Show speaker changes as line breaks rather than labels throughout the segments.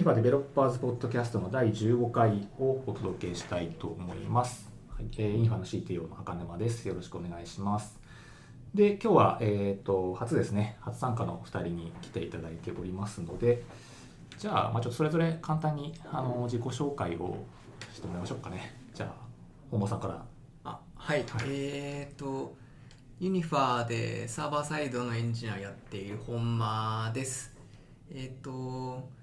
ニファデベロッパーズポッドキャストの第15回をお届けしたいと思います。はい、えー、ユニファの CTO の赤沼です。よろしくお願いします。で、今日は、えっ、と、初ですね、初参加の2人に来ていただいておりますので、じゃあ、まあ、ちょっとそれぞれ簡単にあの自己紹介をしてもらいましょうかね。じゃあ、本間さんから。
あはい、えっ、とユニファーでサーバーサイドのエンジニアをやっている本間ですえっ、と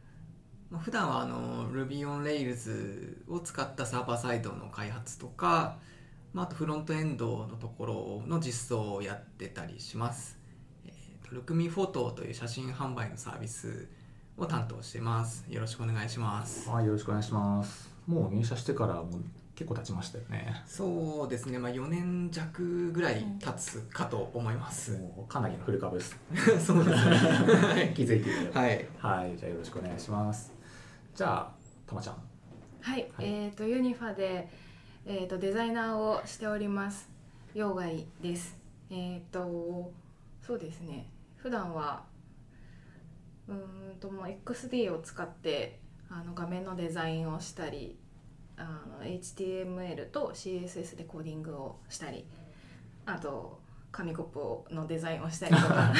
まあ普段はあの Ruby on Rails を使ったサーバーサイドの開発とか、まあ、あとフロントエンドのところの実装をやってたりします、えーと、ルクミフォトという写真販売のサービスを担当してますよろしくお願いします
はい、よろしくお願いします。もう入社してからもう結構経ちましたよね。
そうですね、まあ、4年弱ぐらい経つかと思います。
もうかなりのフル株です。
そうですね。
気づいている。
はい。
はい、じゃあよろしくお願いします。じゃあ、たまちゃん。
はい、
はい
えっ、とユニファでえっ、とデザイナーをしております。陽外です。えっ、とそうですね。普段はうーんともう XD を使ってあの画面のデザインをしたり、あの HTML と CSS でコーディングをしたり、あと紙コップをのデザインをしたりとか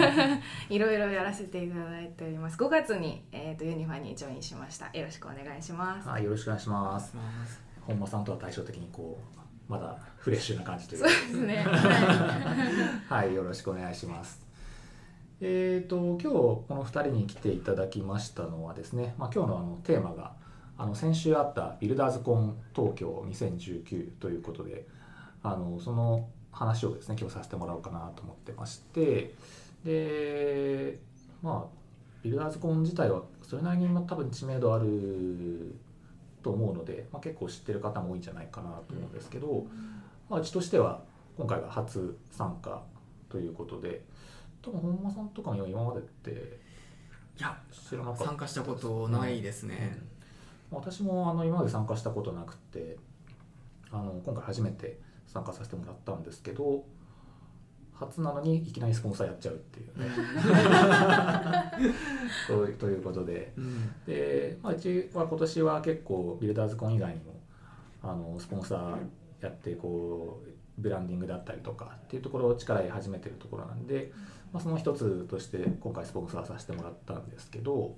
いろいろやらせていただいております。5月に、えー、とユニファにジョインしました。よろしくお願いします。
はい、よろしくお願いします。
ます。
本間さんとは対照的にこうまだフレッシュな感じという
そうですね。は
はい、よろしくお願いします。えー、と今日この2人に来ていただきましたのはですね、まあ、今日のあのテーマがあの先週あったビルダーズコン東京2019ということであのその話をですね今日させてもらおうかなと思ってましてでまあビルダーズコン自体はそれなりにまあ多分知名度あると思うので、まあ、結構知ってる方も多いんじゃないかなと思うんですけど、まあ、うちとしては今回が初参加ということで多分本間さんとかも今までって
いや
知らなかった。
参加したことないですね、
うん。私もあの今まで参加したことなくてあの今回初めて参加させてもらったんですけど初なのにいきなりスポンサーやっちゃうっていうね。とということで。
うん。
で、まあ、うちは今年は結構ビルダーズコン以外にもあのスポンサーやってこうブランディングだったりとかっていうところを力入れ始めてるところなんで、まあ、その一つとして今回スポンサーさせてもらったんですけど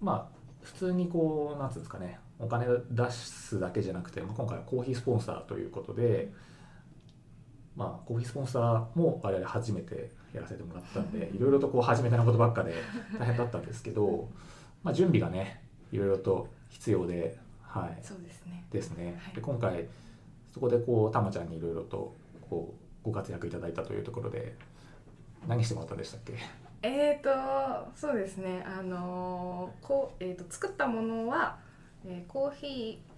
まあ普通にこうなんつうんですかねお金出すだけじゃなくて、まあ、今回はコーヒースポンサーということで。まあ、コーヒースポンサーも我々初めてやらせてもらったんで いろいろとこう初めてなことばっかで大変だったんですけど、まあ、準備がねいろいろと必要で、はい、
そうですね。
ですね。
はい。
で今回そこでこうたまちゃんにいろいろとこうご活躍いただいたというところで何してもらったんでしたっけ？
えーとそうですね。あのーこうえー、と作ったものは、えーコーヒー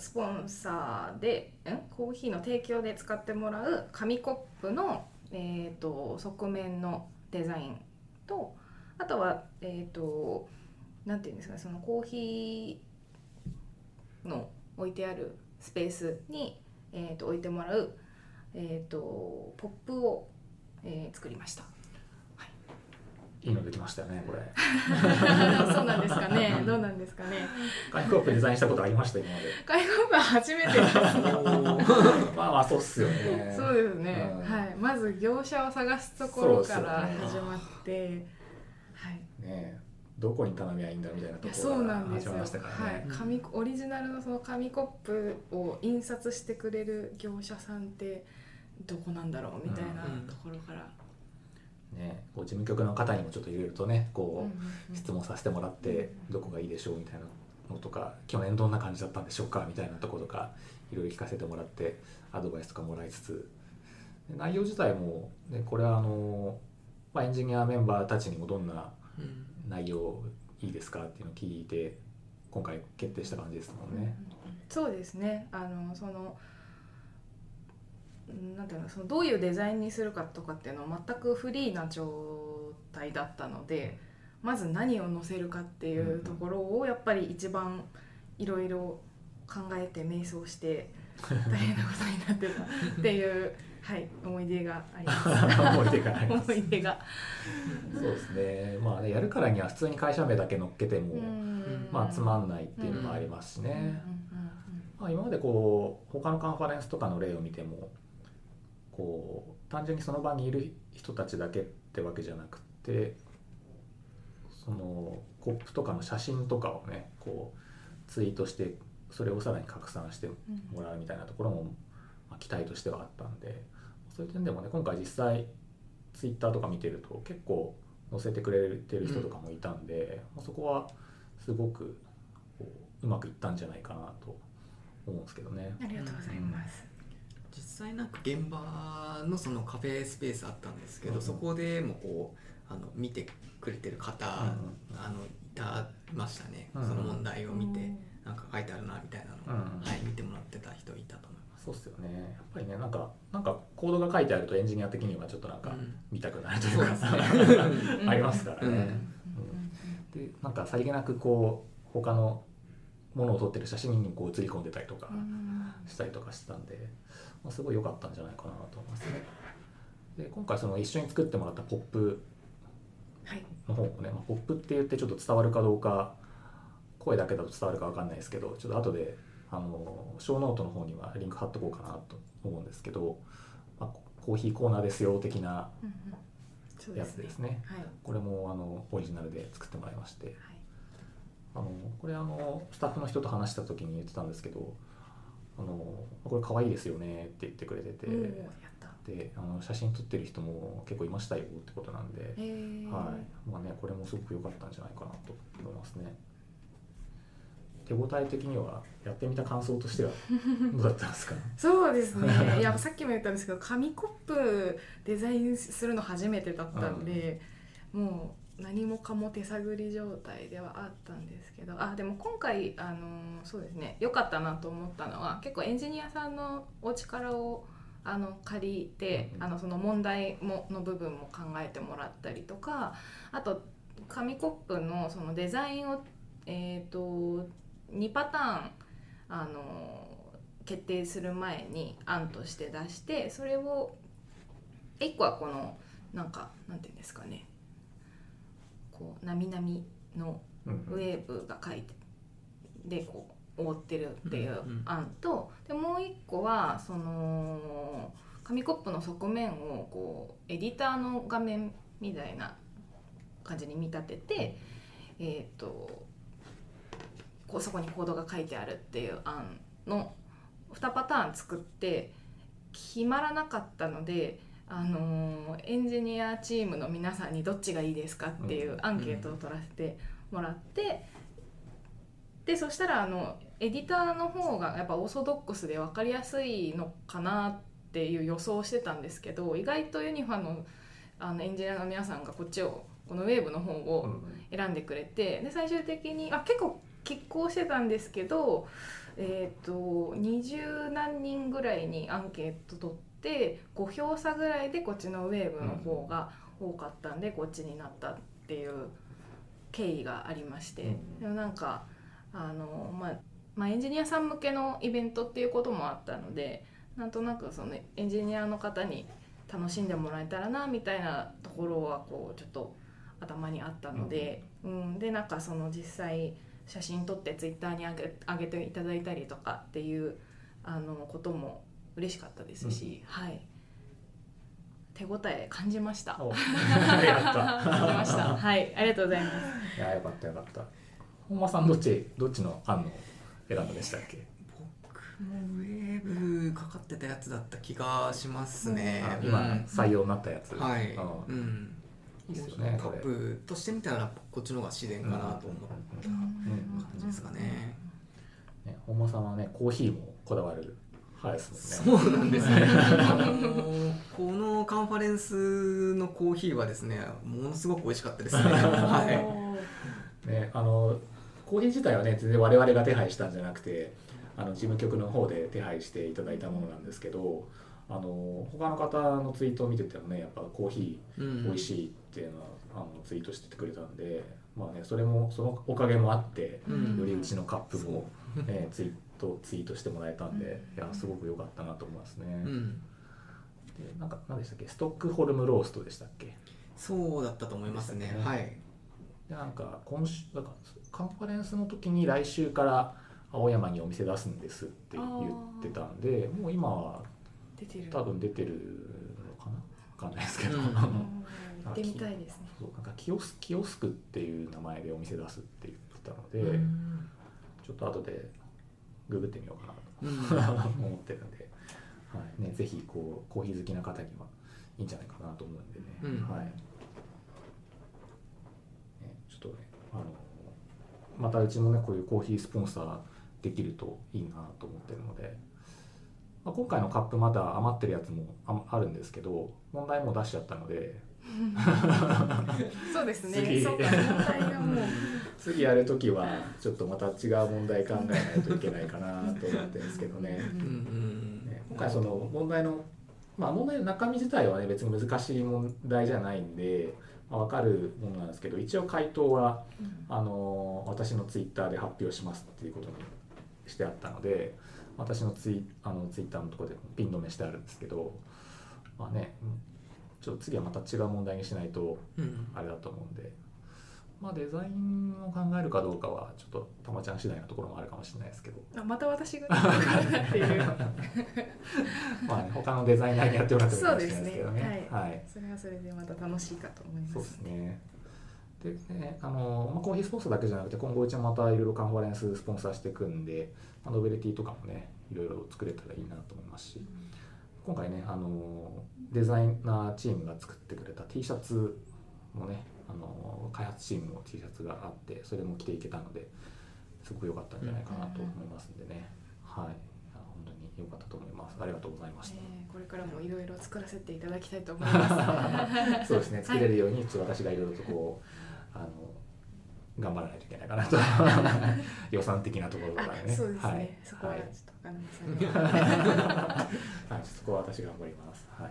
スポンサーでんコーヒーの提供で使ってもらう紙コップの、えー、と側面のデザインとあとはえっ、となんていうんですかそのコーヒーの置いてあるスペースに、えー、と置いてもらう、えー、とポップを、えー作りました。
いいのできましたよね これ
そうなんですかね。どうなんですかね。
紙コップデザインしたことありました今まで
外国は初めてです ね。
まあまあそうっすよね
そうですね。
うん
はい。まず業者を探すところから始まって、はい。
ねえどこに頼みゃいいんだみたいなところから
なんですよ。
始まりましたから
はい
ね。
紙オリジナルのその紙コップを印刷してくれる業者さんってどこなんだろうみたいな
うん
ところから。
ねこう事務局の方にもちょっといろいろとねこう、質問させてもらってどこがいいでしょうみたいなのとか去年どんな感じだったんでしょうかみたいなところとかいろいろ聞かせてもらってアドバイスとかもらいつつ。で内容自体も、ね、これはあの、まあ、エンジニアメンバーたちにもどんな
うん。
内容いいですかっていうのを聞いて今回決定した感じですもんね。
そうですね。あのそのうんなんていうのそのどういうデザインにするかとかっていうのは全くフリーな状態だったのでまず何を載せるかっていうところをやっぱり一番いろいろ考えて瞑想して大変なことになってたっていう、はい思い出があります。
思い出があります。
思い出が。
そうですね。まあねやるからには普通に会社名だけ乗っけても、
うん。
まあつまんないっていうのもありますしね、まあ、今までこう他のカンファレンスとかの例を見てもこう単純にその場にいる人たちだけってわけじゃなくてそのコップとかの写真とかをねこうツイートしてそれをさらに拡散してもらうみたいなところも、ま、期待としてはあったんでそういう点でもね今回実際ツイッターとか見てると結構載せてくれてる人とかもいたんで、まあそこはすごくこううまくいったんじゃないかなと思うんですけどね。
ありがとうございます、
実際なんか現場のそのカフェスペースあったんですけど、
うん。
そこでもこうあの見てくれてる方、
うん。
あのいたましたね、
うん。
その問題を見て、なんか書いてあるなみたいなのを、
うん。
はい、見てもらってた人いたと思います。
そうっすよね。やっぱりねなんかなんかコードが書いてあるとエンジニア的にはちょっとなんか
うん。
見たくなるというか、ありますからね。でなんかさりげなくこう他のものを撮ってる写真にこう写り込んでたりとか
うん
したりとかしてたんで、まあ、すごい良かったんじゃないかなと思いますね。で今回その一緒に作ってもらったポップ
はい。
の方もね、まあ、ポップって言ってちょっと伝わるかどうか声だけだと伝わるかわかんないですけどちょっと後であの小ノートの方にはリンク貼っとこうかなと思うんですけど、まあ、コーヒーコーナーですよ的なや
ですね。
つですね。
はい。
これもあのオリジナルで作ってもらいまして。
はい
あのこれあのスタッフの人と話した時に言ってたんですけどあのこれ可愛いですよねって言ってくれててであの写真撮ってる人も結構いましたよってことなんで、はい。まあね、これもすごく良かったんじゃないかなと思いますね。手応え的にはやってみた感想としてはどうだったんですか？
そうですね。いやさっきも言ったんですけど紙コップデザインするの初めてだったんで、もう何もかも手探り状態ではあったんですけどあでも今回あのそうですね良かったなと思ったのは結構エンジニアさんのお力をあの借りて、
うん
あのその問題もの部分も考えてもらったりとかあと紙コップのそのデザインを、えー、と2パターンあの決定する前に案として出してそれを1個はこのなんかなんていうんですかねこうなみなみの
うん
ウェーブが書いてでこう覆ってるっていう案と、でもう一個はその紙コップの側面をこうエディターの画面みたいな感じに見立てて、えー、とこうそこにコードが書いてあるっていう案の2パターン作って決まらなかったので。あのーエンジニアチームの皆さんにどっちがいいですかっていうアンケートを取らせてもらって、でそしたらあのエディターの方がやっぱオーソドックスで分かりやすいのかなっていう予想をしてたんですけど意外とユニファのあのエンジニアの皆さんがこっちをこのウェーブの方を
うん。
選んでくれてで最終的にあ結構拮抗してたんですけど、えー、と20何人ぐらいにアンケート取って5票差ぐらいでこっちのウェーブの方が多かったんでこっちになったっていう経緯がありまして、
うん。
でもなんかあの、まあ、まあエンジニアさん向けのイベントっていうこともあったのでなんとなくそのエンジニアの方に楽しんでもらえたらなみたいなところはこうちょっと頭にあったので、うん。でなんかその実際写真撮ってツイッターに上げ上げていただいたりとかっていうあのことも嬉しかったですし、はい。手応え 感じました。はい、ありがとうございます。
いやよかったよかった。本間さんどっちどっちの案の選んだでしたっけ？
僕もウェーブかかってたやつだった気がしますね。
あ。
うん。
今採用になったやつ、
はい、
う
うん。ん、
いいですよね
カップとしてみたらこっちの方が自然かなと思った
ん。
感じですかね。
ね、本間さんはねコーヒーもこだわる派です
そうなんですね。あのこのカンファレンスのコーヒーはですね、ものすごく美味しかったですね。は
ねあのコーヒー自体はね全然我々が手配したんじゃなくてあの事務局の方で手配していただいたものなんですけどあの他の方のツイートを見ててもねやっぱコーヒ
い。う
ー
ん
美味しいっていうのは、あのツイートしててくれたんでまあねそれもそのおかげもあって
うん
よりうちのカップも、ね、ツイートツイートしてもらえたんでいやすごく良かったなと思いますね。
うん。
でなんか何でしたっけ？ストックホルムローストでしたっけ？
そうだったと思いますね。
ね
はい。
でなんか今週なんかカンファレンスの時に来週から青山にお店出すんですって言ってたんでもう今は多分出てるのかな？分かんないですけど、
うん
うん。行ってみたいですね。
そうなんかキオスキオスクっていう名前でお店出すって言ってたので、
うん。
ちょっと後でググってみようかなと
うん。
思ってるんで、はい。ね、ぜひこうコーヒー好きな方にはいいんじゃないかなと思うんでね、
うん。
はい。ね、ちょっとねあのまたうちもねこういうコーヒースポンサーできるといいなと思ってるので、まあ、今回のカップまだ余ってるやつもああるんですけど問題も出しちゃったので
そうですね。
次。
そうか。問題がもう
次やるときはちょっとまた違う問題考えないといけないかなと思ってるんですけどね。
うんうん
ね今回その問題のまあ問題の中身自体はね別に難しい問題じゃないんで、まあ、分かるものなんですけど一応回答はあの私のツイッターで発表しますっていうことにしてあったので私のツイあのツイッターのところでピン止めしてあるんですけどまあねうんちょっと次はまた違う問題にしないと
うん。
あれだと思うんで。まあ、デザインを考えるかどうかはちょっとたまちゃん次第のところもあるかもしれないですけど。
あまた私が？ってい。う
まあ、ね、他のデザイナーにやってもらってもいいかもしれないですけどね。
そうですね。
はい、
それはそれでまた楽しいかと思います。
そうですね。でね、あのまあ、コーヒースポンサーだけじゃなくて今後うちもまたいろいろカンファレンススポンサーしていくんで、まあ、ノベルティとかもねいろいろ作れたらいいなと思いますし今回ねあのデザイナーチームが作ってくれた T シャツのねあの開発チームの T シャツがあってそれも着ていけたのですごく良かったんじゃないかなと思いますんでね、はい。あ本当に良かったと思います。ありがとうございました。
えーこれからもいろいろ作らせていただきたいと思います。
そうですね。作れるようにちょっと私がいろいろとこうあの頑張らないといけないかなと。予算的なところとかね。
あそうですね、
はい、
そこは
はい
ちょっと金間さんには
はい、そこは私頑張ります。はい。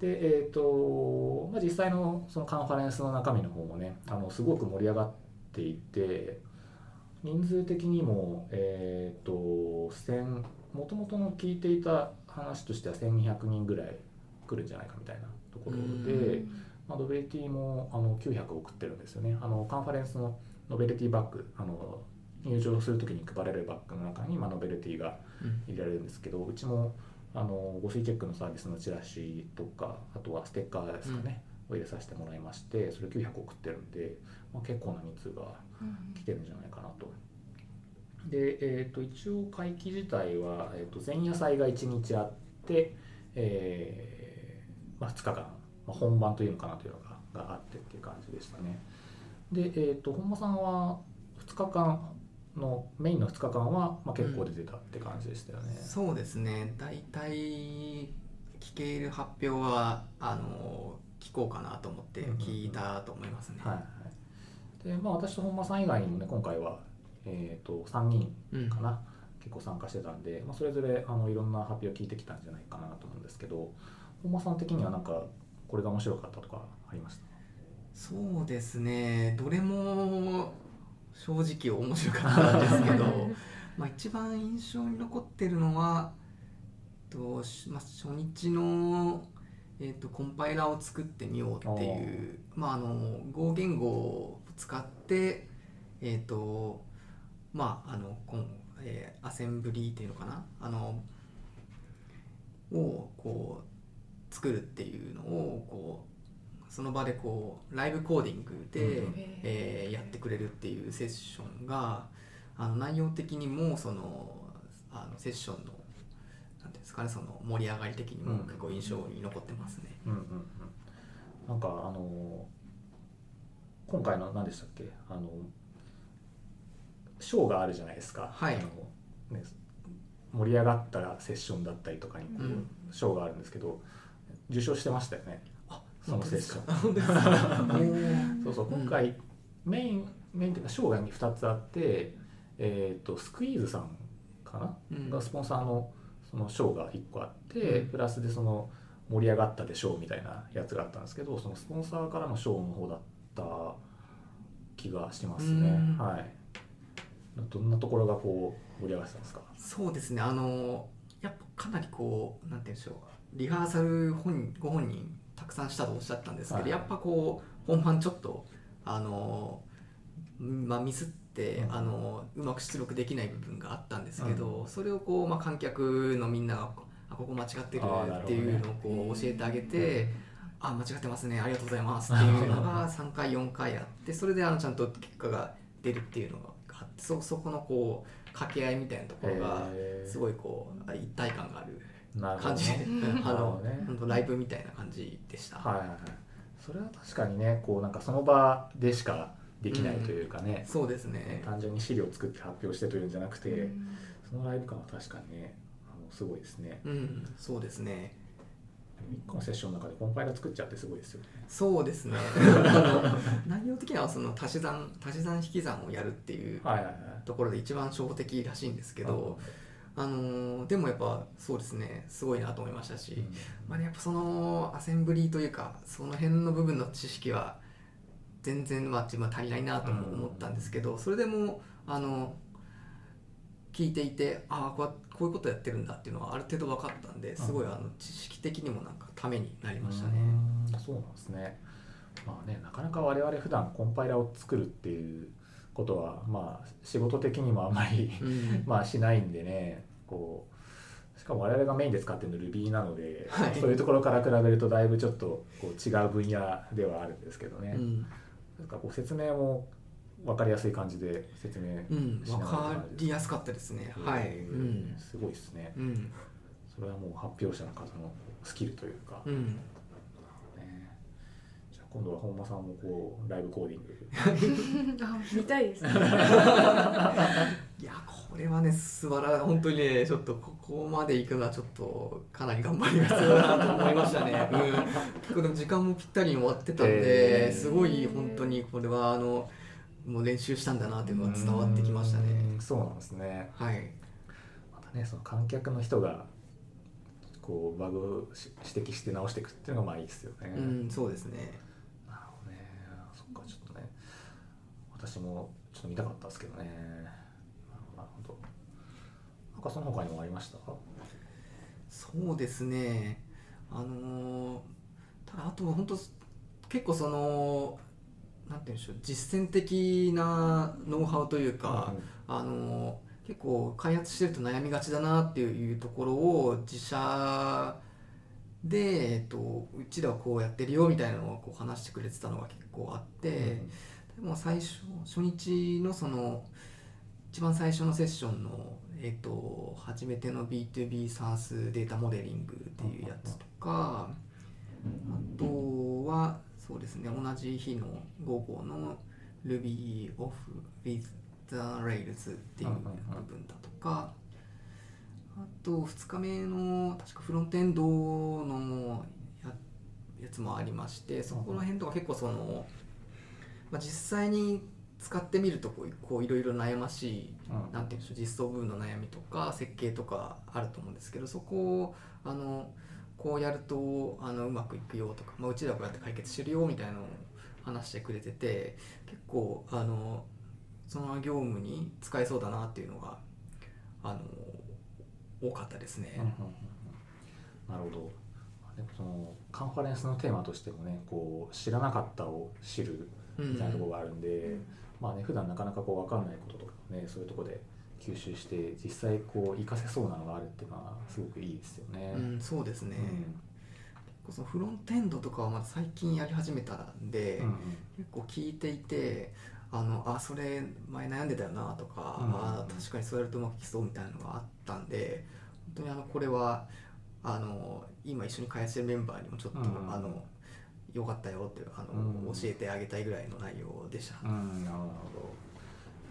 で、えっ、と、まあ、実際のそのカンファレンスの中身の方もね、あのすごく盛り上がっていて、人数的にも、えっ、と、千、もともとの聞いていた話としては1200人ぐらい来るんじゃないかみたいなところで、まあ、ノベルティもあの900送ってるんですよね。あのカンファレンスのノベルティバッグ、あの入場するときに配られるバッグの中に、まあ、ノベルティが入れられるんですけどうちもあのご水チェックのサービスのチラシとかあとはステッカーですかね、を入れさせてもらいましてそれ900送ってるんで、まあ、結構な人数が
うん
来てるんじゃないかなと。で、えー、と一応会期自体は、えー、と前夜祭が1日あって、えーまあ、2日間、まあ、本番というのかなというのががあってっていう感じでしたね。で、えー、と本間さんは2日間のメインの2日間は、まあ、結構出てたって感じでしたよね。
そうですね。大体聞ける発表はあの聞こうかなと思って聞いたと思いますね、
でまあ私と本間さん以外にもね今回は、えー、と3人
うん。
かな、結構参加してたんで、まあ、それぞれあのいろんな発表を聞いてきたんじゃないかなと思うんですけど本間さん的にはなんかこれが面白かったとかありました？
そうですね。どれも正直面白かったんですけど。まあ一番印象に残ってるのはと、しまあ、初日の、えー、とコンパイラーを作ってみようっていう。まああの Go 言語を使ってえっ、とまああのこん、えーアセンブリーっていうのかな？あのをこう作るっていうのをこうその場でこうライブコーディングで、
うん
えーやってくれるっていうセッションがあの内容的にもそのあのセッションのなんですかねその盛り上がり的にも
うん。
結構印象に残ってますね。
うんうんうん。なんかあの今回の何でしたっけあの賞があるじゃないですか、
はい。
あのね、盛り上がったセッションだったりとかにこ
うん。
う賞があるんですけど受賞してましたよね。
あ
そのセッションそうそう。
うん。
今回、メインメインっていうか賞が2つあって、えー、とスクイーズさんかな、
うん。
がスポンサーのその賞が1個あって、
うん。
プラスでその盛り上がったで賞みたいなやつがあったんですけどそのスポンサーからの賞の方だった気がしますね、
うん。
はい。どんなところがこう盛り上がってたんですか？
そうですね。あのやっぱかなりこうなんて言うんでしょうリハーサル本ご本人たくさんしたとおっしゃったんですけど、
はい。
やっぱこう本番ちょっとあの、まあ、ミスって、
うん。
あのうまく出力できない部分があったんですけど、それをこう、まあ、観客のみんながあここ間違ってるっていうのをこう教えてあげて。あ間違ってますねありがとうございますっていうのが3回4回あってそれであのちゃんと結果が出るっていうのがあってそそこのこう掛け合いみたいなところがすごいこう一体感がある感じで、
ね。
うんあの
ね。
本当ライブみたいな感じでした。
はいはいはい。それは確かにねこうなんかその場でしかできないというかね、
そうですね。
単純に資料を作って発表してというんじゃなくて、
うん。
そのライブ感は確かにねあのすごいですね。
うん、そうですね。
1個のセッションの中でコンパイラー作っちゃってすごいですよね。
そうですね。あの内容的にはその足し算足し算引き算をやるっていう
はいはいはい。
ところで一番初歩的らしいんですけど、あのでもやっぱそうですねすごいなと思いましたし、まあね、やっぱそのアセンブリーというかその辺の部分の知識は全然まあ自分は足りないなとも思ったんですけど、それでもあの聞いていてああこうこういうことやってるんだっていうのはある程度分かったんですごいあの知識的にもなんかためになりましたね。
うーんそうなんですね。まあねなかなか我々普段コンパイラーを作るっていうことはまあ仕事的にもあんまり
うん
まあしないんでねこうしかも我々がメインで使ってるの Ruby なので、
はい
そういうところから比べるとだいぶちょっとこう違う分野ではあるんですけどね、
うん
なんかこう説明も分かりやすい感じで説明
うん、分
しながら
かりやすかったですね。はい。
えー
うん。
すごいですね
うん。
それはもう発表者の方のスキルというか、
うん。
今度は本間さんもこうライブコーディング。
あ見たいですね。
いやこれはね素晴ら本当にねちょっとここまで行くのはちょっとかなり頑張りが必要だなと思いましたね、うん、結構でも時間もぴったりに終わってたんで、
えー。
すごい本当にこれはあのもう練習したんだなっていうのが伝わってきました
う
ね
そうなんですね。
はい。
またねその観客の人がこうバグをし指摘して直していくっていうのがまあいいですよね、
うんそうですね
なるほどねそっかちょっとね私もちょっと見たかったですけどね。なるほど。なんかその他にもありました？
そうですね。あのーただあとは本当結構そのなんて言うんでしょう実践的なノウハウというか、あの結構開発してると悩みがちだなっていうところを自社で、えっと、うちではこうやってるよみたいなのをこう話してくれてたのが結構あって、でも最初初日のその一番最初のセッションの、えっと、初めての B2B サースデータモデリングっていうやつとか、あとはそうですね同じ日の午後の Ruby of with the Rails っていう部分だとかあと2日目の確かフロントエンドのややつもありましてそこら辺とか結構その、まあ、実際に使ってみるとこうこういろいろ悩ましい
うん。
なんていうんでしょう実装部分の悩みとか設計とかあると思うんですけどそこをあのこうやるとあのうまくいくよとか、まあ、うちではこうやって解決してるよみたいなのを話してくれてて結構あのその業務に使えそうだなっていうのがあの多かったですね。
うんうんうんうん。なるほど。でもそのカンファレンスのテーマとしてもねこう知らなかったを知るみたいなところがあるんで、まあね普段なかなかこう分かんないこととかねそういうところで吸収して実際こう活かせそうなのがあるっていうのはすごくいいですよね。
うん、そうですね、
うん。
結構そのフロントエンドとかはまだ最近やり始めたんで、
うんうん。
結構聞いていてあのあそれ前悩んでたよなとか、
うん
あ確かにそうやるとうまくいきそうみたいなのがあったんで本当にあのこれはあの今一緒に開発してるメンバーにもちょっと、
うん。
あのよかったよってあの、
うん。
教えてあげたいぐらいの内容でした。
うん、なるほど。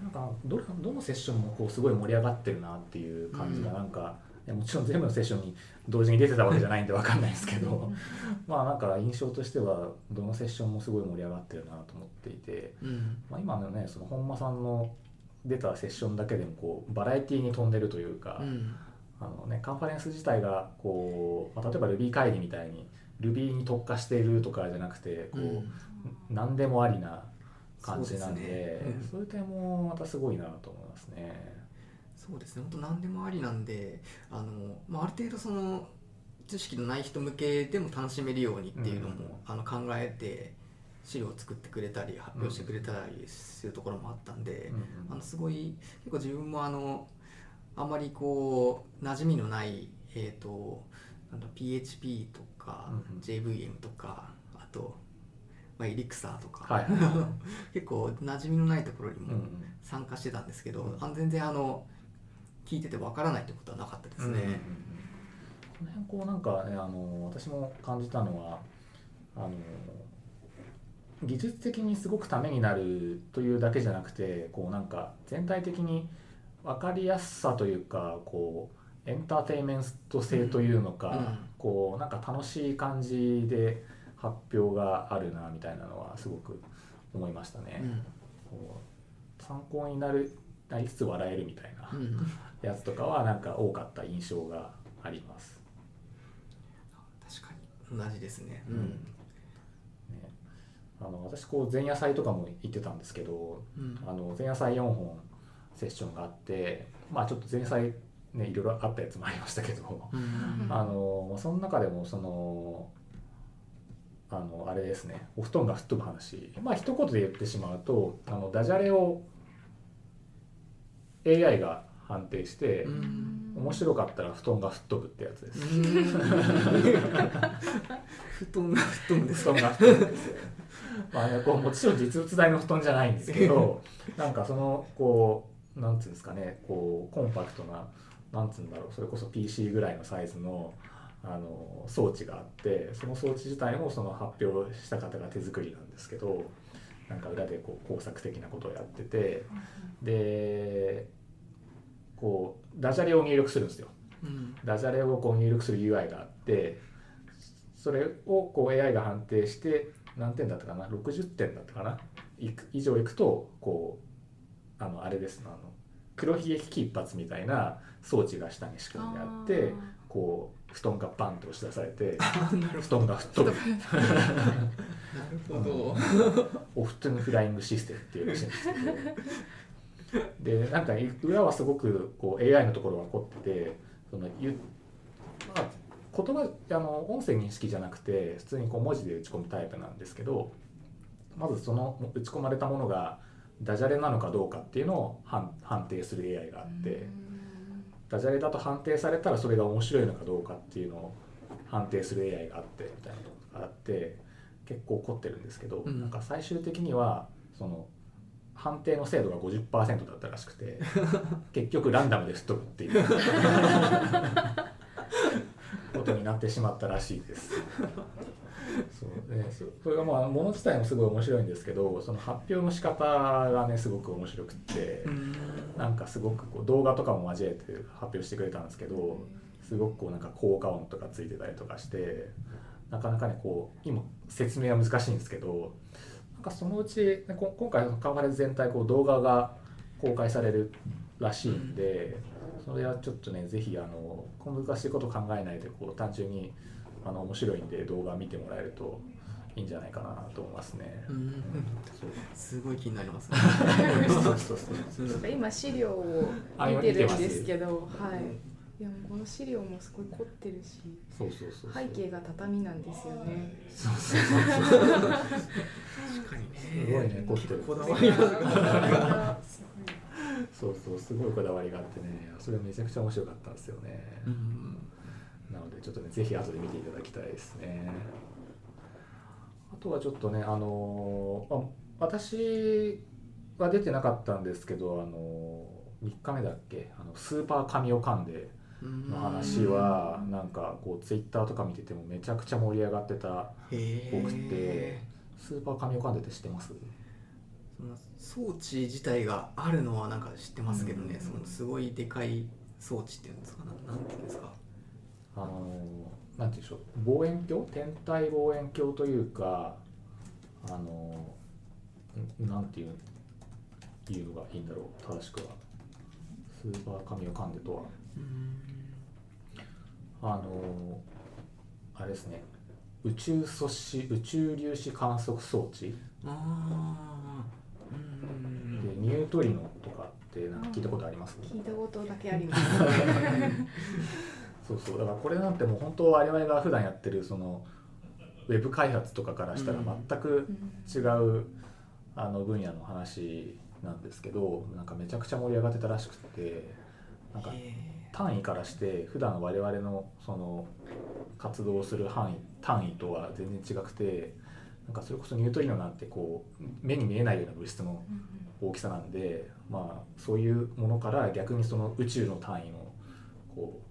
なんかどれどのセッションもこうすごい盛り上がってるなっていう感じが
うん。
なんか、いやもちろん全部のセッションに同時に出てたわけじゃないんで分かんないですけど まあなんか印象としてはどのセッションもすごい盛り上がってるなと思っていて、
うん。
まあ、今のねその本間さんの出たセッションだけでもこうバラエティに飛んでるというか、
うん。
あのね、カンファレンス自体がこう、まあ、例えば Ruby 会議みたいに Ruby に特化しているとかじゃなくてこう、
うん。
何でもありな感じなんで
そうですね。うん。
そういう点もまたすごいなと思いますね。
そうですね。本当何でもありなんであの、まあ、ある程度その知識のない人向けでも楽しめるようにっていうのも、
うん。
あの考えて資料を作ってくれたり発表してくれたりするところもあったんで、あのすごい結構自分もあのあんまりこう馴染みのない、えー、となんだ PHP とか、
うんうん。
JVM とかあと、まあ、エリクサーとか、
はい
結構馴染みのないところにも
うんうん。
参加してたんですけど、
うん。
あの全然あの聞いててわからないってことはなかったです
うんうんうん
ね。
この辺こうなんかねあの私も感じたのはあの技術的にすごくためになるというだけじゃなくてこうなんか全体的に分かりやすさというかこうエンターテインメント性というのか、
うん。うん。
こうなんか楽しい感じで発表があるなみたいなのはすごく思いましたね。
うん。
こう参考になるなりつつ笑えるみたいな
うん。
やつとかはなんか多かった印象があります。
確かに。同じですね。
うん。ね、あの私こう前夜祭とかも行ってたんですけど
うん。
あの前夜祭4本セッションがあってまあちょっと前夜祭ねいろいろあったやつもありましたけど、
うん。
あのその中でもそのあのあれですねお布団が吹っ飛ぶ話。まあ一言で言ってしまうとあのダジャレを AI が判定して、
うん。
面白かったら布団が吹っ飛ぶってやつです。
うん。布団が布団です
布団が吹っ飛ぶんですよ。まあね、こうもちろん実物大の布団じゃないんですけどなんかそのこうなんつうんですかねこうコンパクトななんつうんだろうそれこそ PC ぐらいのサイズのあの装置があってその装置自体もその発表した方が手作りなんですけどなんか裏でこう工作的なことをやっててでこうダジャレを入力するんですよ。
うん。
ダジャレをこう入力する UI があってそれをこう AI が判定して何点だったかな？60点だったかな？いく以上いくとこうあのあれですあの黒ひげ危機一髪みたいな装置が下に仕組んであってこう布団がバンと押し出されて 布団が吹っ飛ぶ。
なるほど。
オフトゥンフライングシステムっていうらしいんですけどでなんか裏はすごくこう AI のところが凝っててそのゆ、まあ、言葉あの音声認識じゃなくて普通にこう文字で打ち込むタイプなんですけどまずその打ち込まれたものがダジャレなのかどうかっていうのを判判定する AI があってダジャレだと判定されたらそれが面白いのかどうかっていうのを判定する AI があってみたいなのがあって結構凝ってるんですけど、
うん
なんか最終的にはその判定の精度が50%だったらしくて 結局ランダムで吹っ飛ぶっていう ことになってしまったらしいです。そうね、そそれがまあもの自体もすごい面白いんですけどその発表の仕方がねすごく面白くって、
うん。
なんかすごくこう動画とかも交えて発表してくれたんですけどすごくこうなんか効果音とかついてたりとかしてなかなかねこう今説明は難しいんですけどなんかそのうちねこ今回のカンファレンス全体こう動画が公開されるらしいんで、それはちょっとねぜひあの小難しいこと考えないでこう単純にあの面白いんで動画見てもらえるといいんじゃないかなと思いますね。
うん。すごい気になりますね。
そうそうそう
うん
今資料を
あ
見てるんですけど、はい。いやもうこの資料もすごい凝ってるし、
そうそうそうそう。
背景が畳なんですよね。
そうそうそうそう。
確かに。ね。
すごいね凝ってる。
こだわりが。
す
そうそうすごいこだわりがあってね。それめちゃくちゃ面白かったんですよね、
うん
なのでちょっとねぜひ後で見ていただきたいですね。あとはちょっとねあのーまあ私は出てなかったんですけどあの3日目だっけ？あのスーパー神オカンデ
うん
の話はなんかこうツイッターとか見ててもめちゃくちゃ盛り上がってた
へ
多くてスーパー神オカンデって知ってます？
装置自体があるのはなんか知ってますけどね、
うん
そのすごいでかい装置っていうんですか？ななんていうんですか？
あのなんていうんでしょう。望遠鏡？天体望遠鏡というかあのんなんていういうのがいいんだろう。正しくは。スーパーカミオカンデとは。あのあれですね。宇宙素子宇宙粒子観測装置？
ああうん。
でニュートリノとかってなんか聞いたことあります？
聞いたことだけあります。
そうそうだからこれなんてもう本当我々が普段やってるそのウェブ開発とかからしたら全く違う、あの分野の話なんですけどなんかめちゃくちゃ盛り上がってたらしくてなんか
へ
単位からして普段我々のその活動する範囲単位とは全然違くてなんかそれこそニュートリノなんてこう目に見えないような物質の大きさなんで、まあ、そういうものから逆にその宇宙の単位のこう、ね、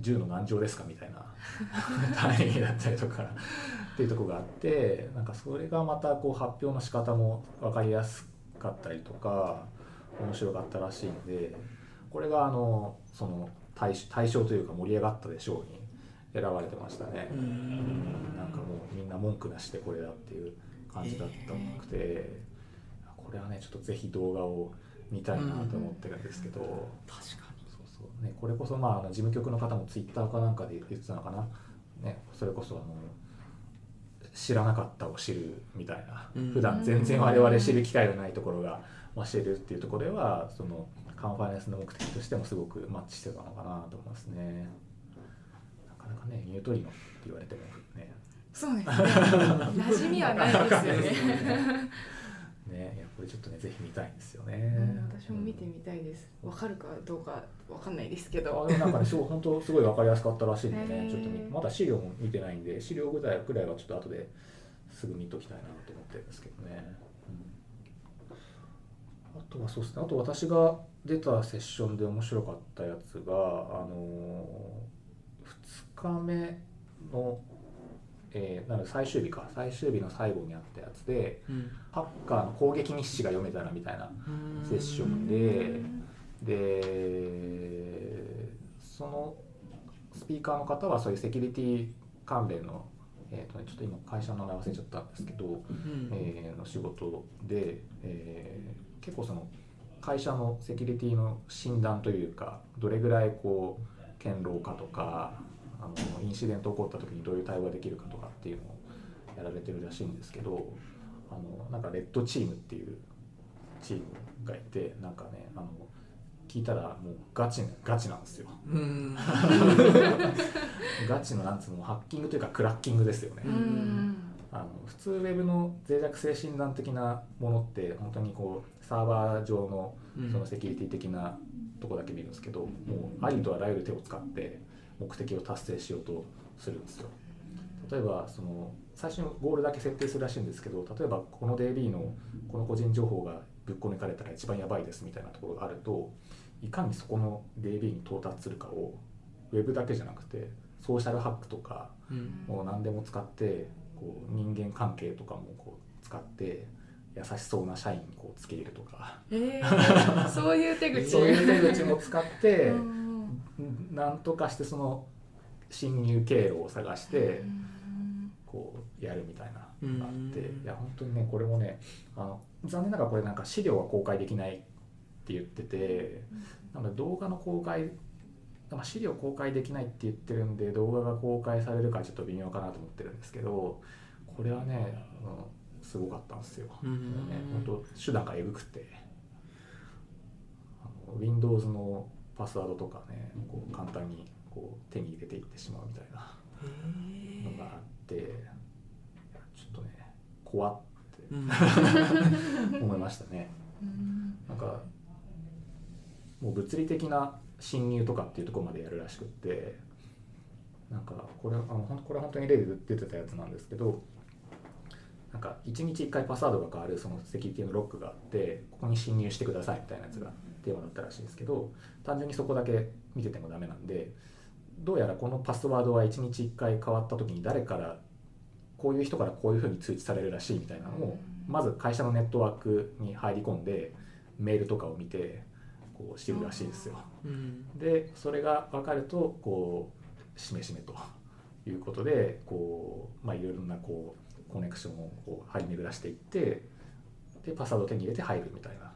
10の何乗ですかみたいな。単位だったりとかっていうところがあってなんかそれがまたこう発表の仕方も分かりやすかったりとか面白かったらしいのでこれがあのその対対象というか盛り上がったでしょうに選ばれてましたね。
ーうん。
なんかもうみんな文句なしでこれだっていう感じだったっぽくて、これはねちょっとぜひ動画を見たいなと思ってるんですけど、
確か
そうね、これこそまああの事務局の方もツイッターかなんかで言ってたのかな、ね、それこそあの知らなかったを知るみたいな、
うん。
普段全然我々知る機会がないところが、まあ、知るっていうところではそのカンファレンスの目的としてもすごくマッチしてたのかなと思いますね。なかなかねニュートリノって言われてもね。
そうですね。馴染みはないですよね。
ね、いやこれちょっとねぜひ見たいんですよね。
うん私も見てみたいです。わかるかどうかわかんないですけ
あ
ど
でもなんかね、そう本当すごいわかりやすかったらしいんで
へ
ね、
ー。
ちょっと見まだ資料も見てないんで、資料ぐらいぐらいはちょっと後ですぐ見ときたいなと思ってるんですけどね。うん。あとはそうですね、あと私が出たセッションで面白かったやつが、あのー、2日目の、えーなので最終日か、最終日の最後にあったやつで、
にうん。
ハッカーの攻撃日誌が読めたらみたいなセッションで、でそのスピーカーの方はそういうセキュリティ関連の、えーとね、ちょっと今会社の名前忘れちゃったんですけど、
うん。
えーの仕事で、えー結構その会社のセキュリティの診断というかどれぐらいこう堅牢かとかあのインシデント起こった時にどういう対応ができるかとかっていうのをやられてるらしいんですけどあのなんかレッドチームっていうチームがいてなんかねあの聞いたらもうガチガチなんですよ。
うん。
ガチのなんつうのハッキングというかクラッキングですよね、
うん。うん
あの普通ウェブの脆弱性診断的なものって本当にこうサーバー上の
うん。
そのセキュリティ的なとこだけ見るんですけど、もうありとあらゆる手を使って目的を達成しようとするんですよ。例えばその最初にゴールだけ設定するらしいんですけど例えばこの DB のこの個人情報がぶっこ抜かれたら一番やばいですみたいなところがあるといかにそこの DB に到達するかをウェブだけじゃなくてソーシャルハックとか
うん。
もう何でも使ってこう人間関係とかもこう使って優しそうな社員にこうつけ入れるとか。
えー、そういう手口。
そういう手口も使って
うん。
なんとかしてその侵入経路を探して
うん。
こうやるみたいなのがあって。
うん
いや本当にねこれもねあの残念ながらこれなんか資料は公開できないって言っててなので動画の公開まあ、資料公開できないって言ってるんで動画が公開されるかちょっと微妙かなと思ってるんですけどこれはね、うん、すごかったんですよ。
うん。
ね、本当手段がエグくて。あの Windows のパスワードとかねこう簡単にこう手に入れていってしまうみたいな
へ
のがあってちょっとね怖って 思いましたね。
うん。
なんかもう物理的な侵入とかっていうところまでやるらしくってなんかこれあのこれは本当に例で出てたやつなんですけどなんか1日1回パスワードが変わるそのセキュリティのロックがあってここに侵入してくださいみたいなやつがテーマだったらしいんですけど単純にそこだけ見ててもダメなんでどうやらこのパスワードは1日1回変わった時に誰からこういう人からこういうふうに通知されるらしいみたいなのをまず会社のネットワークに入り込んでメールとかを見てこう知るらしいですよ。
うん。
でそれが分かるとこうしめしめということでこう、まあ、いろいろなこうコネクションをこう張り巡らしていってでパスワードを手に入れて入るみたいな。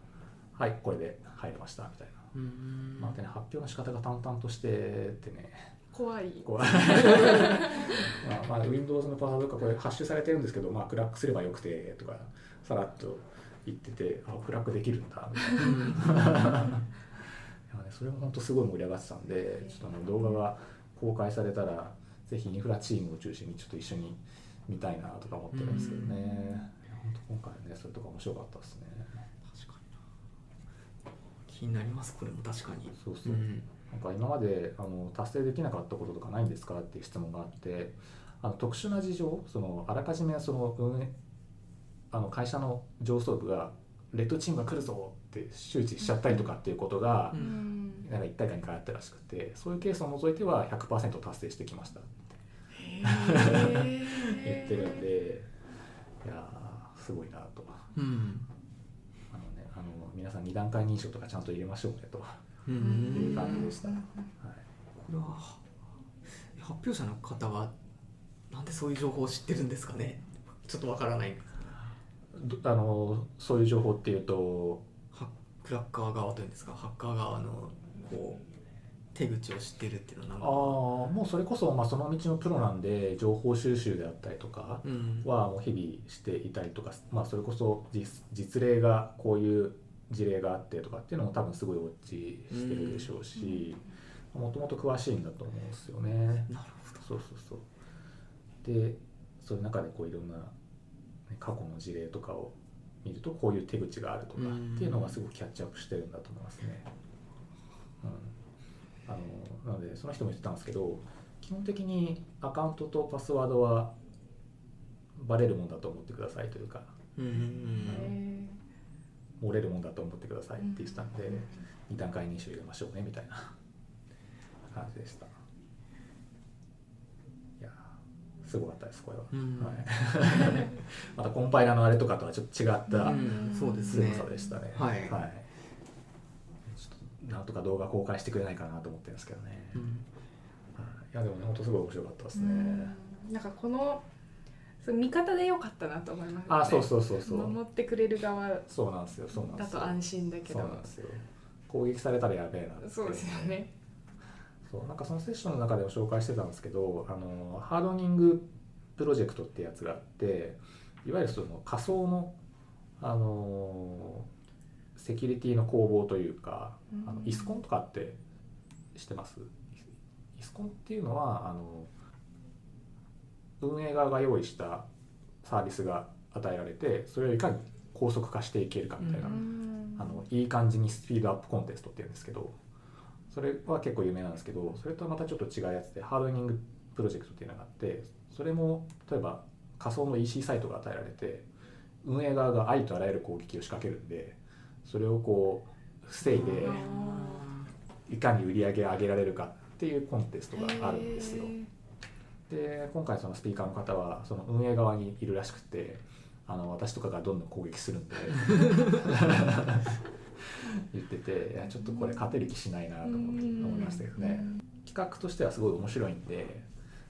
はいこれで入りましたみたいな。
うん。
まあでね、発表の仕方が淡々としててね。
怖い。
こう まあ、まあ、Windows のパスワードとかこれハッシュされてるんですけど、まあ、クラックすればよくてとかさらっと言っててあクラックできるんだ。みたいな。いやね、それも本当すごい盛り上がってたんでちょっとあの動画が公開されたらぜひインフラチームを中心にちょっと一緒に見たいなとか思ってるんですけどね、本当今回ねそれとか面白かったですね。
確かにな。気になりますこれも確かに。
そうそう、
ん。
なんか今まであの達成できなかったこととかないんですかっていう質問があってあの特殊な事情そのあらかじめその運営あの会社の上層部がレッドチームが来るぞって周知しちゃったりとかっていうことがなんか1回か2回あったらしくてそういうケースを除いては100%達成してきました
へ
言ってるんでいやーすごいなと。
うん。
あの、ね、あの皆さん2段階認証とかちゃんと入れましょうねと、いうん感じでした、
うん。
い、
これは発表者の方はなんでそういう情報を知ってるんですかね。ちょっとわからない。
どあのそういう情報っていうと。
ハクラッカー側というんですか？ハッカー側のこう手口を知ってるっていうのは
ああ
か
もうそれこそ、まあ、その道のプロなんで情報収集であったりとか
うん。
はもう日々していたりとか、まあ、それこそ実実例がこういう事例があってとかっていうのも多分すごいウォッチしてるでしょうしもともと詳しいんだと思うんですよね。
なるほど。
そうそうそう。でそういう中でこういろんな、ね、過去の事例とかを見るとこういう手口があるとかっていうのがすごくキャッチアップしてるんだと思いますね。うん、あのなのでその人も言ってたんですけど基本的にアカウントとパスワードはバレるもんだと思ってくださいというか
うんうん
漏れるもんだと思ってくださいって言ってたんで、
うん
2段階認証入れましょうねみたいな感じでした。いやーすごかったですこれは。
うん
はい、またコンパイラのあれとかとはちょっと違った
うんそうですね
強さでしたね。
はい
ちょっとなんとか動画公開してくれないかなと思ってるんですけどね。
うん
はいいやでもね本当すごい面白かったですね。
うんなんかこの味方でよかったなと思います、ね、
あそうそうそうそう。
守ってくれる側
そうなんですよそうなんですよ。
だと安心だけど
そうなんですよ。攻撃されたらやべえな
そうですよね
そうなんかそのセッションの中でも紹介してたんですけどあのハードニングプロジェクトってやつがあっていわゆるその仮想のあのセキュリティの攻防というか、あの
うん
イスコンとかって知ってます？イスコンっていうのはあの運営側が用意したサービスが与えられてそれをいかに高速化していけるかみたいな、
うん。
あのいい感じにスピードアップコンテストっていうんですけどそれは結構有名なんですけどそれとはまたちょっと違うやつでハードニングプロジェクトっていうのがあってそれも例えば仮想の EC サイトが与えられて運営側がありとあらゆる攻撃を仕掛けるんでそれをこう防いでいかに売り上げを上げられるかっていうコンテストがあるんですよ。で今回そのスピーカーの方はその運営側にいるらしくてあの私とかがどんどん攻撃するんで 言ってていやちょっとこれ勝てる気しないなと思って思いましたけどね。企画としてはすごい面白いんで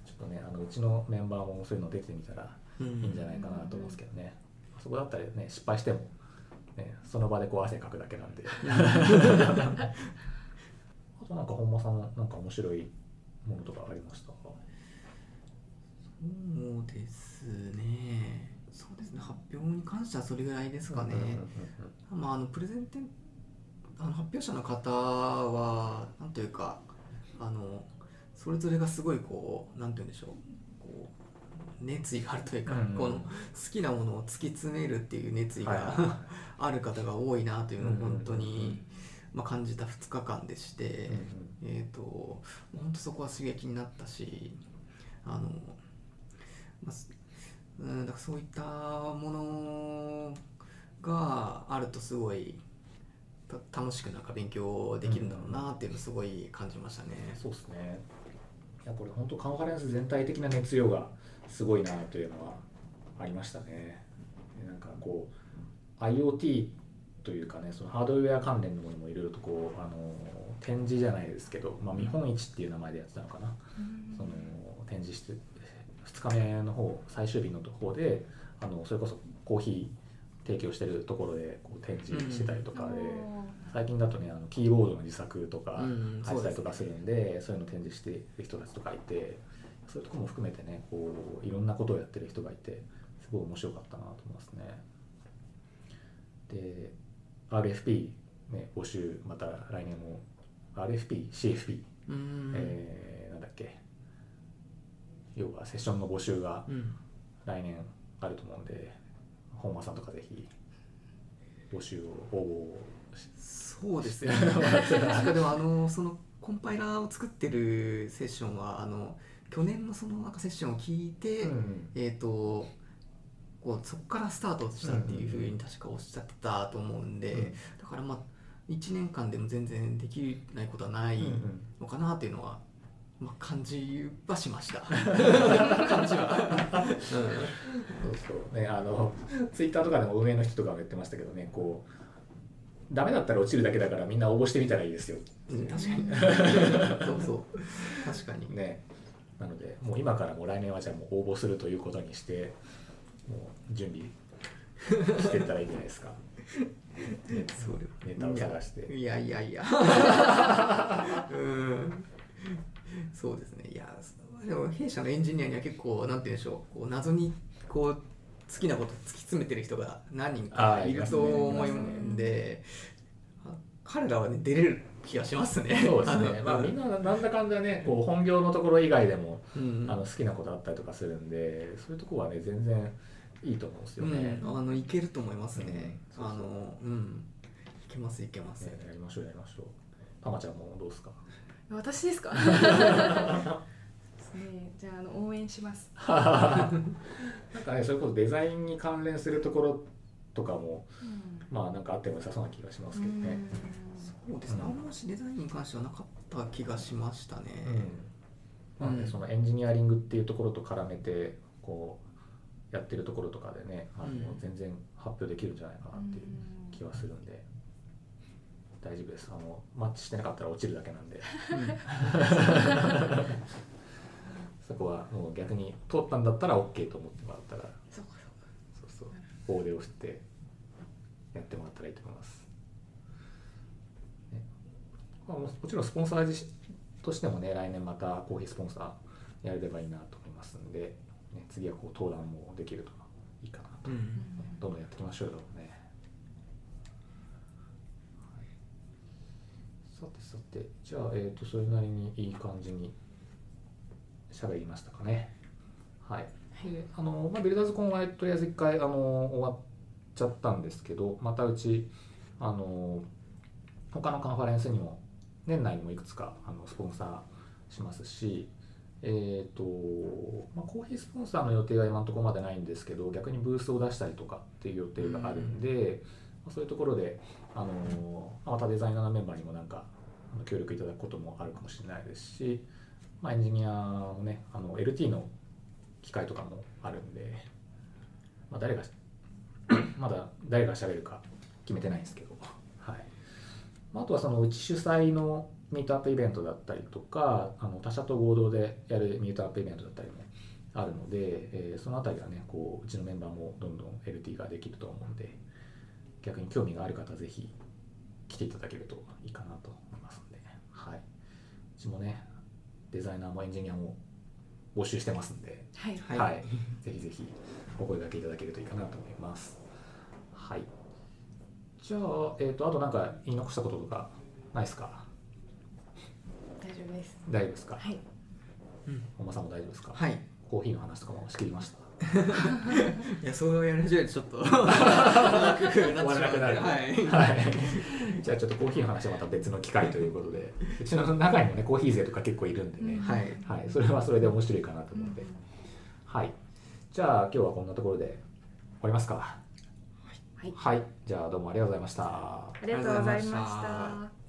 ちょっとねあのうちのメンバーもそういうの出てみたら
うん。
いいんじゃないかなと思うんですけどね。そこだったらね失敗しても、ね、その場でこう汗かくだけなんで。あとなんか本間さんなんか面白いものとかありました
そうですねそうですね。発表に関してはそれぐらいですかね、まあ、あのプレゼンテンあの発表者の方はなんというかあのそれぞれがすごいこうなんて言うんでしょう。こう熱意があるというか、
うん
この好きなものを突き詰めるっていう熱意が、
は
ある方が多いなというのを本当
うんうんうん。うん
に、まあ、感じた2日間でして、えー、と本当そこは刺激になったしあの、まあすうん、だからそういったものがあるとすごいた楽しくなんか勉強できるんだろうなっていうのをすごい感じましたね。
そうですね。いやこれ本当カンファレンス全体的な熱量がすごいなというのはありましたね。でなんかこう IoT というかねそのハードウェア関連のものもいろいろとこうあの展示じゃないですけど、まあ、見本市っていう名前でやってたのかな、その展示して2日目の方最終日の方であのそれこそコーヒー提供してるところでこう展示してたりとかで、最近だとねあのキーボードの自作とか
うん
入ったりとかするんで,、そういうの展示してる人たちとかいてそういうところも含めてねこういろんなことをやってる人がいてすごい面白かったなと思いますね。で RFP、ね、募集また来年も RFP、CFP、
うん。
えーなんだっけ要はセッションの募集が
うん。
来年あると思うんで本間さんとかぜひ募集を応募し
そうですね。なんかでもあのそのコンパイラーを作ってるセッションはあの去年のそのなんかセッションを聞いて、
うん
えっ、とこうそこからスタートしたっていうふうに確かおっしゃってたと思うんで、
うん。
だからまあ1年間でも全然できないことはない
うん。
のかなっていうのは、まあ、感じはしました。感じは、
そうそう。ねあのツイッターとかでも運営の人とかも言ってましたけどねこうダメだったら落ちるだけだからみんな応募してみたらいいですよ。
うんうん、確かに。そうそう。確かに。
ね。なのでもう今からもう来年はじゃあもう応募するということにしてもう準備していったらいいんじゃないですか。ネタを探して。
いやいやいや。うん そうですね。いやでも弊社のエンジニアには結構なんて言うんでしょう。こう謎にこう好きなこと突き詰めてる人が何人かいると思うんであ彼らはね出れる気がしますね。
そうですね、まあ、みんななんだかんだねこう本業のところ以外でも
うん
あの好きなことあったりとかするんでそういうところはね全然いいと思うんですよね。
うん、あのいけると思いますね、
うん
あのうん。いけますいけます、
ねやりましょうやりましょう。たまちゃんもどうですか？
私ですか？で すねじゃああの応援します。
なんかねそれこそデザインに関連するところとかも
うん。
まあなんかあっても良さそうな気がしますけどね。
そうですね、
うん
あんましデザインに関してはなかった気がしましたね、
うん。まあね
うん。
そのエンジニアリングっていうところと絡めてこうやってるところとかでねあの、
うん。
全然発表できるんじゃないかなっていう気はするんで。大丈夫です。あのマッチしてなかったら落ちるだけなんで。そこはもう逆に通ったんだったら OK と思ってもらったら
そうか
そうそう大手を振ってやってもらったらいいと思います、ね。まあ、ももちろんスポンサー自身としてもね来年またコーヒースポンサーやれればいいなと思いますんで、ね、次はこう登壇もできるといいかなと、
うん。
どんどんやっていきましょうよね、はいさてさてじゃあ、えー、とそれなりにいい感じに喋りましたかね。はい。であの、まあ、ビルダーズコンはとりあえず一回あの終わっちゃったんですけどまたうちあの他のカンファレンスにも年内にもいくつかあのスポンサーしますしえーとまあ、コーヒースポンサーの予定は今のところまでないんですけど逆にブースを出したりとかっていう予定があるんで、まあ、そういうところであのまたデザイナーのメンバーにもなんか協力いただくこともあるかもしれないですし、まあ、エンジニアもねあの LT の機会とかもあるんで、まあ、誰が まだ誰が喋るか決めてないんですけど、はい。まあ、あとはそのうち主催のミートアップイベントだったりとかあの他社と合同でやるミートアップイベントだったりもあるので、えーそのあたりはねこううちのメンバーもどんどん LT ができると思うんで逆に興味がある方はぜひ来ていただけるといいかなと思いますので、はい、うちもねデザイナーもエンジニアも募集してますんで、
はい。
はい。
はい、ぜひぜひお声掛けいただけるといいかなと思います。はい。じゃあ、えっ、と、あとなんか言い残したこととかないですか？
大丈夫です。
大丈夫ですか？
はい。
うん。
本間さんも大丈夫ですか？
はい。
コーヒーの話とかも仕切りました？
いやそうやるじゃちょっと
終わらなくなる
はい
はい。じゃあちょっとコーヒーの話はまた別の機会ということで、うちの中にもね、コーヒー勢とか結構いるんでね、
うん
はい
はい、それはそれで面白いかなと思うので、はい。じゃあ今日はこんなところで終わりますか。
はい
はい。じゃあどうもありがとうございました。
ありがとうございました